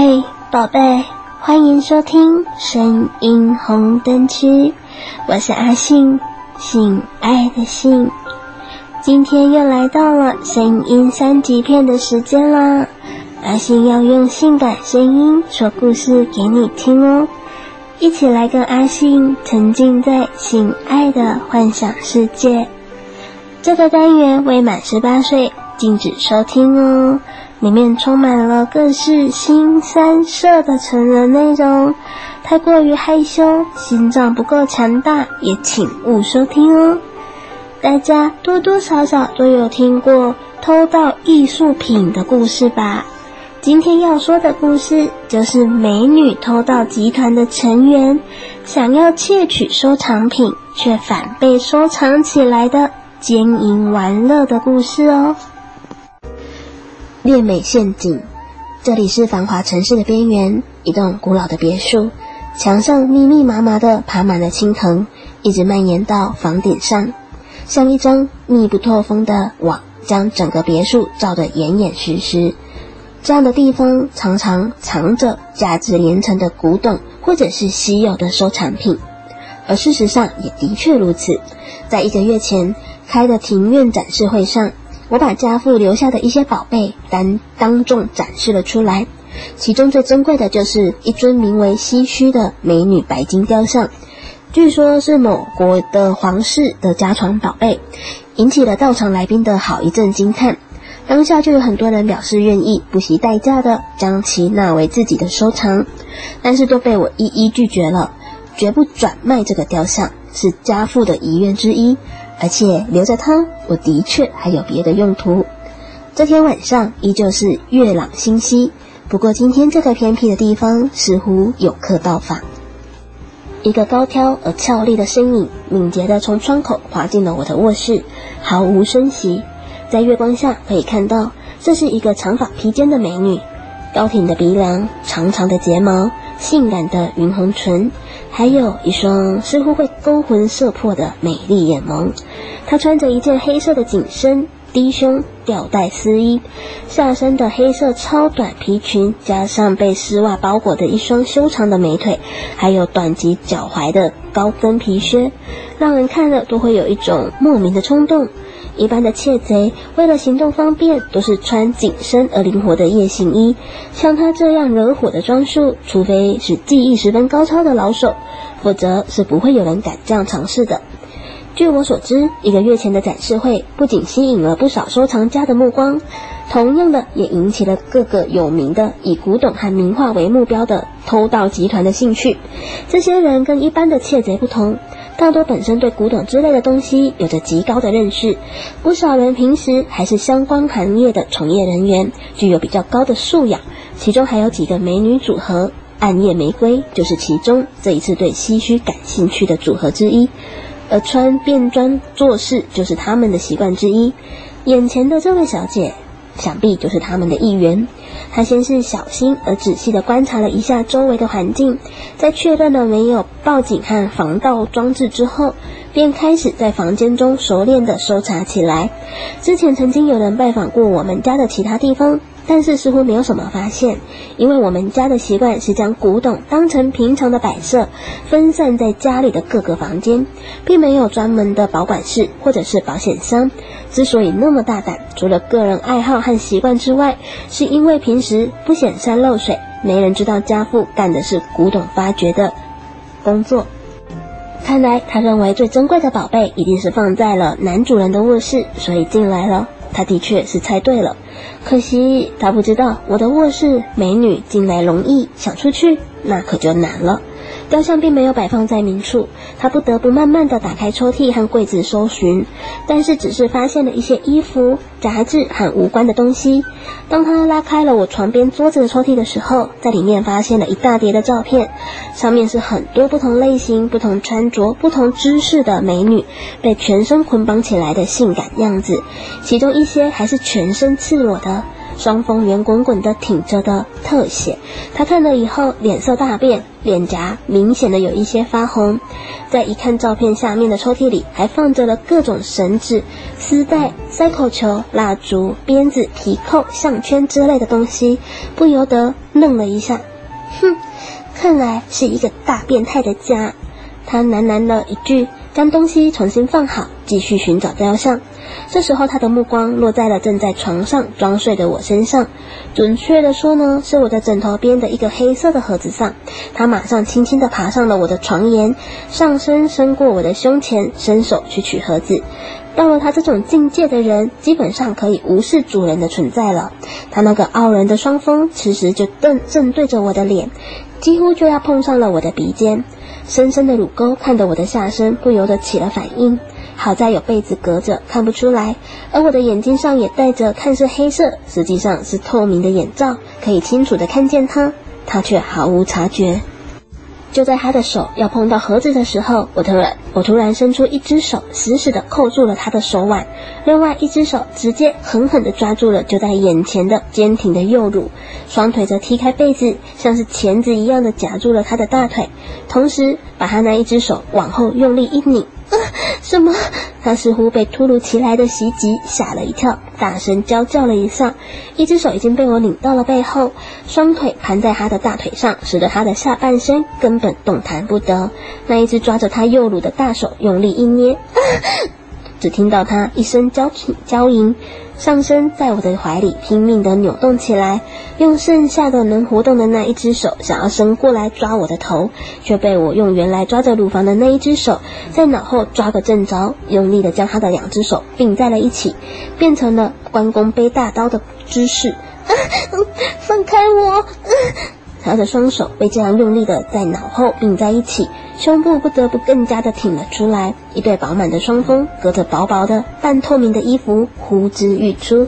嘿，宝贝，欢迎收听声音红灯区，我是阿信，性爱的性。今天又来到了声音三级片的时间啦，阿信要用性感声音说故事给你听哦，一起来跟阿信沉浸在性爱的幻想世界。这个单元未满十八岁禁止收听哦。里面充满了各式新三色的成人内容，太过于害羞，心脏不够强大，也请勿收听哦。大家多多少少都有听过偷盗艺术品的故事吧？今天要说的故事就是美女偷盗集团的成员想要窃取收藏品，却反被收藏起来的奸淫玩乐的故事哦。恋美陷阱，这里是繁华城市的边缘，一栋古老的别墅，墙上密密麻麻的爬满了青藤，一直蔓延到房顶上，像一张密不透风的网，将整个别墅罩得严严实实。这样的地方常常藏着价值连城的古董或者是稀有的收藏品，而事实上也的确如此。在一个月前开的庭院展示会上。我把家父留下的一些宝贝当当众展示了出来，其中最珍贵的就是一尊名为西须的美女白金雕像，据说是某国的皇室的家传宝贝，引起了到场来宾的好一阵惊叹。当下就有很多人表示愿意不惜代价的将其纳为自己的收藏，但是都被我一一拒绝了，绝不转卖这个雕像，是家父的遗愿之一。而且留着它，我的确还有别的用途。这天晚上依旧是月朗星稀，不过今天这个偏僻的地方似乎有客到访。一个高挑而俏丽的身影，敏捷地从窗口滑进了我的卧室，毫无声息。在月光下可以看到，这是一个长发披肩的美女，高挺的鼻梁，长长的睫毛，性感的云红唇。还有一双似乎会勾魂摄魄的美丽眼眸。她穿着一件黑色的紧身低胸吊带丝衣，下身的黑色超短皮裙，加上被丝袜包裹的一双修长的美腿，还有短及脚踝的高跟皮靴，让人看了都会有一种莫名的冲动。一般的窃贼为了行动方便，都是穿紧身而灵活的夜行衣。像他这样惹火的装束，除非是技艺十分高超的老手，否则是不会有人敢这样尝试的。据我所知，一个月前的展示会不仅吸引了不少收藏家的目光，同样的也引起了各个有名的以古董和名画为目标的偷盗集团的兴趣。这些人跟一般的窃贼不同。大多本身对古董之类的东西有着极高的认识，不少人平时还是相关行业的从业人员，具有比较高的素养。其中还有几个美女组合，暗夜玫瑰就是其中这一次对西须感兴趣的组合之一，而穿便装做事就是他们的习惯之一。眼前的这位小姐，想必就是他们的一员。她先是小心而仔细地观察了一下周围的环境，在确认了没有报警和防盗装置之后，便开始在房间中熟练地搜查起来。之前曾经有人拜访过我们家的其他地方，但是似乎没有什么发现，因为我们家的习惯是将古董当成平常的摆设，分散在家里的各个房间，并没有专门的保管室或者是保险箱。之所以那么大胆，除了个人爱好和习惯之外，是因为平时不显山露水，没人知道家父干的是古董发掘的工作。看来他认为最珍贵的宝贝一定是放在了男主人的卧室，所以进来了。他的确是猜对了，可惜他不知道我的卧室美女进来容易，想出去那可就难了。雕像并没有摆放在明处，他不得不慢慢地打开抽屉和柜子搜寻，但是只是发现了一些衣服、杂志和无关的东西。当他拉开了我床边桌子的抽屉的时候，在里面发现了一大叠的照片，上面是很多不同类型、不同穿着、不同姿势的美女被全身捆绑起来的性感样子，其中一些还是全身赤裸的。双峰圆滚滚的挺着的特写。他看了以后，脸色大变，脸颊明显的有一些发红。再一看照片下面的抽屉里，还放着了各种绳子、丝带、塞口球、蜡烛、鞭子、皮扣、项圈之类的东西，不由得愣了一下。哼，看来是一个大变态的家。他喃喃了一句。将东西重新放好，继续寻找雕像。这时候，他的目光落在了正在床上装睡的我身上，准确的说呢，是我的枕头边的一个黑色的盒子上。他马上轻轻地爬上了我的床沿，上身伸过我的胸前，伸手去取盒子。到了他这种境界的人，基本上可以无视主人的存在了。他那个傲人的双峰，此时就正正对着我的脸，几乎就要碰上了我的鼻尖。深深的乳沟看得我的下身不由得起了反应，好在有被子隔着，看不出来。而我的眼睛上也戴着看似黑色，实际上是透明的眼罩，可以清楚的看见他，他却毫无察觉。就在他的手要碰到盒子的时候，我突然我突然伸出一只手，死死地扣住了他的手腕，另外一只手直接狠狠地抓住了就在眼前的坚挺的右乳，双腿则踢开被子，像是钳子一样的夹住了他的大腿，同时把他那一只手往后用力一拧。什么？他似乎被突如其来的袭击吓了一跳，大声娇叫了一声。一只手已经被我拧到了背后，双腿盘在他的大腿上，使得他的下半身根本动弹不得。那一只抓着他右乳的大手用力一捏，啊，只听到他一声娇啼娇吟。上身在我的怀里拼命地扭动起来，用剩下的能活动的那一只手想要伸过来抓我的头，却被我用原来抓着乳房的那一只手在脑后抓个正着，用力地将他的两只手并在了一起，变成了关公背大刀的姿势。啊，放开我！啊他的双手被这样用力的在脑后并在一起，胸部不得不更加的挺了出来，一对饱满的双峰隔着薄薄的半透明的衣服呼之欲出。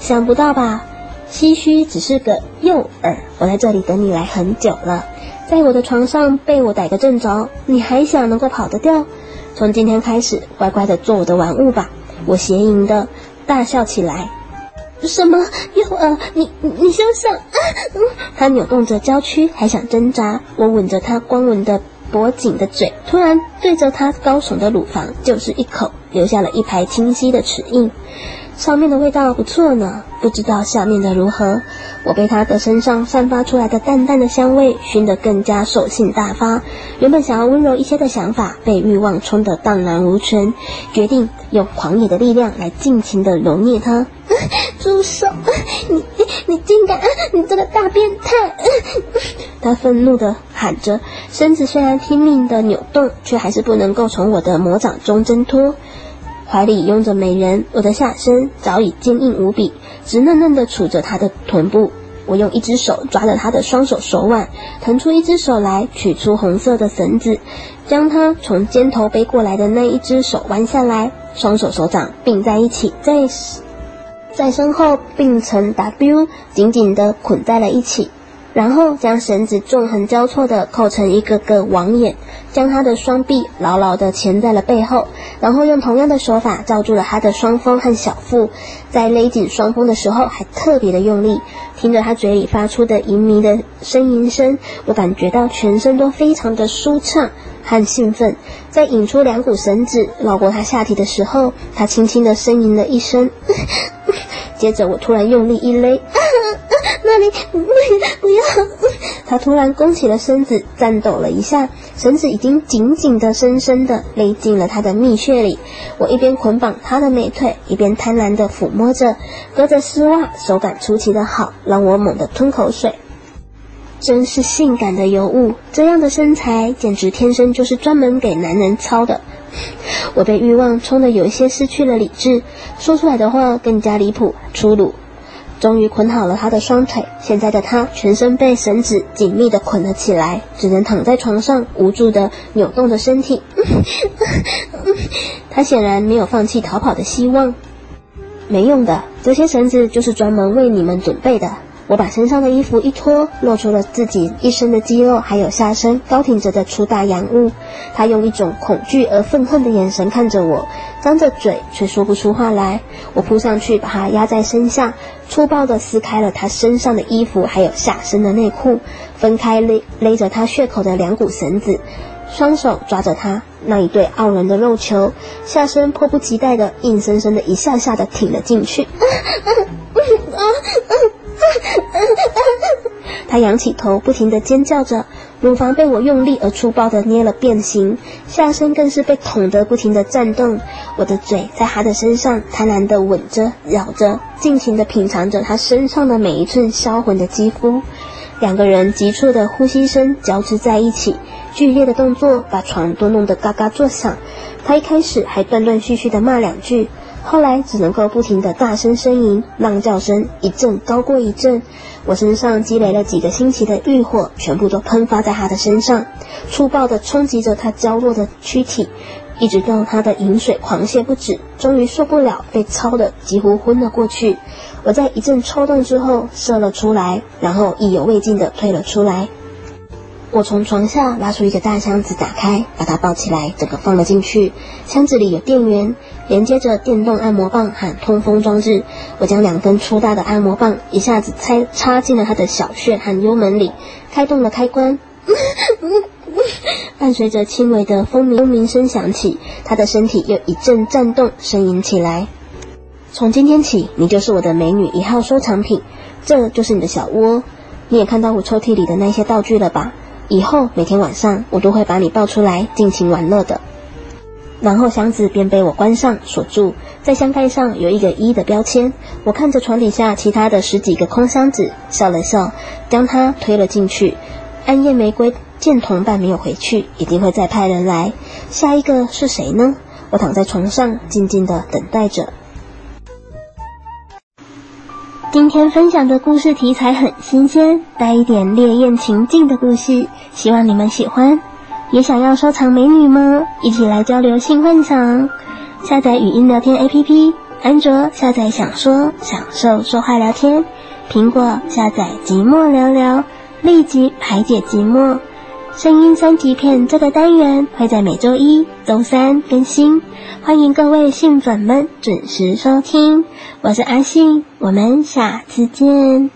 想不到吧？唏嘘只是个诱饵，我在这里等你来很久了，在我的床上被我逮个正着，你还想能够跑得掉？从今天开始，乖乖的做我的玩物吧！我邪淫的大笑起来。什么诱饵？你你休想！啊！嗯，他扭动着娇躯，还想挣扎。我吻着他光纹的脖颈的嘴，突然对着他高耸的乳房就是一口，留下了一排清晰的齿印。上面的味道不错呢，不知道下面的如何。我被他的身上散发出来的淡淡的香味熏得更加兽性大发。原本想要温柔一些的想法被欲望冲得荡然无存，决定用狂野的力量来尽情的揉捏他。住手！你你你竟敢！你这个大变态！他愤怒地喊着，身子虽然拼命地扭动，却还是不能够从我的魔掌中挣脱。怀里拥着美人，我的下身早已坚硬无比，直嫩嫩地杵着她的臀部。我用一只手抓着她的双手手腕，腾出一只手来取出红色的绳子，将她从肩头背过来的那一只手弯下来，双手手掌并在一起，在在身后并成 W，紧紧地捆在了一起。然后将绳子纵横交错地扣成一个个网眼，将他的双臂牢牢地钳在了背后，然后用同样的手法罩住了他的双峰和小腹，在勒紧双峰的时候还特别的用力，听着他嘴里发出的淫靡的呻吟声，我感觉到全身都非常的舒畅和兴奋。在引出两股绳子绕过他下体的时候，他轻轻地呻吟了一声，接着我突然用力一勒。那里不不要！他突然弓起了身子，颤抖了一下，绳子已经紧紧的、深深的勒进了他的蜜穴里。我一边捆绑他的美腿，一边贪婪的抚摸着，隔着丝袜，手感出奇的好，让我猛地吞口水。真是性感的尤物，这样的身材简直天生就是专门给男人操的。我被欲望冲得有一些失去了理智，说出来的话更加离谱、粗鲁。终于捆好了他的双腿，现在的他全身被绳子紧密地捆了起来，只能躺在床上无助地扭动着身体。他显然没有放弃逃跑的希望。没用的，这些绳子就是专门为你们准备的。我把身上的衣服一脱，露出了自己一身的肌肉，还有下身高挺着的粗大洋物。他用一种恐惧而愤恨的眼神看着我，张着嘴却说不出话来。我扑上去把他压在身下，粗暴地撕开了他身上的衣服，还有下身的内裤，分开勒勒着他血口的两股绳子，双手抓着他那一对傲人的肉球，下身迫不及待地硬生生地一下下地挺了进去。他仰起头，不停地尖叫着，乳房被我用力而粗暴地捏了变形，下身更是被捅得不停地颤动。我的嘴在他的身上贪婪地吻着、咬着，尽情地品尝着他身上的每一寸销魂的肌肤。两个人急促的呼吸声交织在一起，剧烈的动作把床都弄得嘎嘎作响。他一开始还断断续续地骂两句。后来只能够不停地大声呻吟，浪叫声一阵高过一阵。我身上积累了几个星期的欲火，全部都喷发在他的身上，粗暴地冲击着他娇弱的躯体，一直到他的淫水狂泻不止，终于受不了，被操得几乎昏了过去。我在一阵抽动之后射了出来，然后意犹未尽地退了出来。我从床下拉出一个大箱子，打开，把它抱起来，整个放了进去。箱子里有电源，连接着电动按摩棒和通风装置。我将两根粗大的按摩棒一下子插插进了他的小穴和幽门里，开动了开关。伴随着轻微的蜂鸣蜂鸣声响起，他的身体又一阵颤动，呻吟起来。从今天起，你就是我的美女一号收藏品，这就是你的小窝。你也看到我抽屉里的那些道具了吧？以后每天晚上我都会把你抱出来尽情玩乐的，然后箱子便被我关上锁住，在箱盖上有一个一的标签。我看着床底下其他的十几个空箱子，笑了笑，将它推了进去。暗夜玫瑰见同伴没有回去，一定会再派人来。下一个是谁呢？我躺在床上静静地等待着。今天分享的故事题材很新鲜，带一点烈焰情境的故事，希望你们喜欢。也想要收藏美女吗？一起来交流性幻想。下载语音聊天 APP，安卓下载享说享受说话聊天，苹果下载寂寞聊聊，立即排解寂寞。声音三级片这个单元会在每周一、周三更新，欢迎各位信粉们准时收听。我是阿信，我们下次见。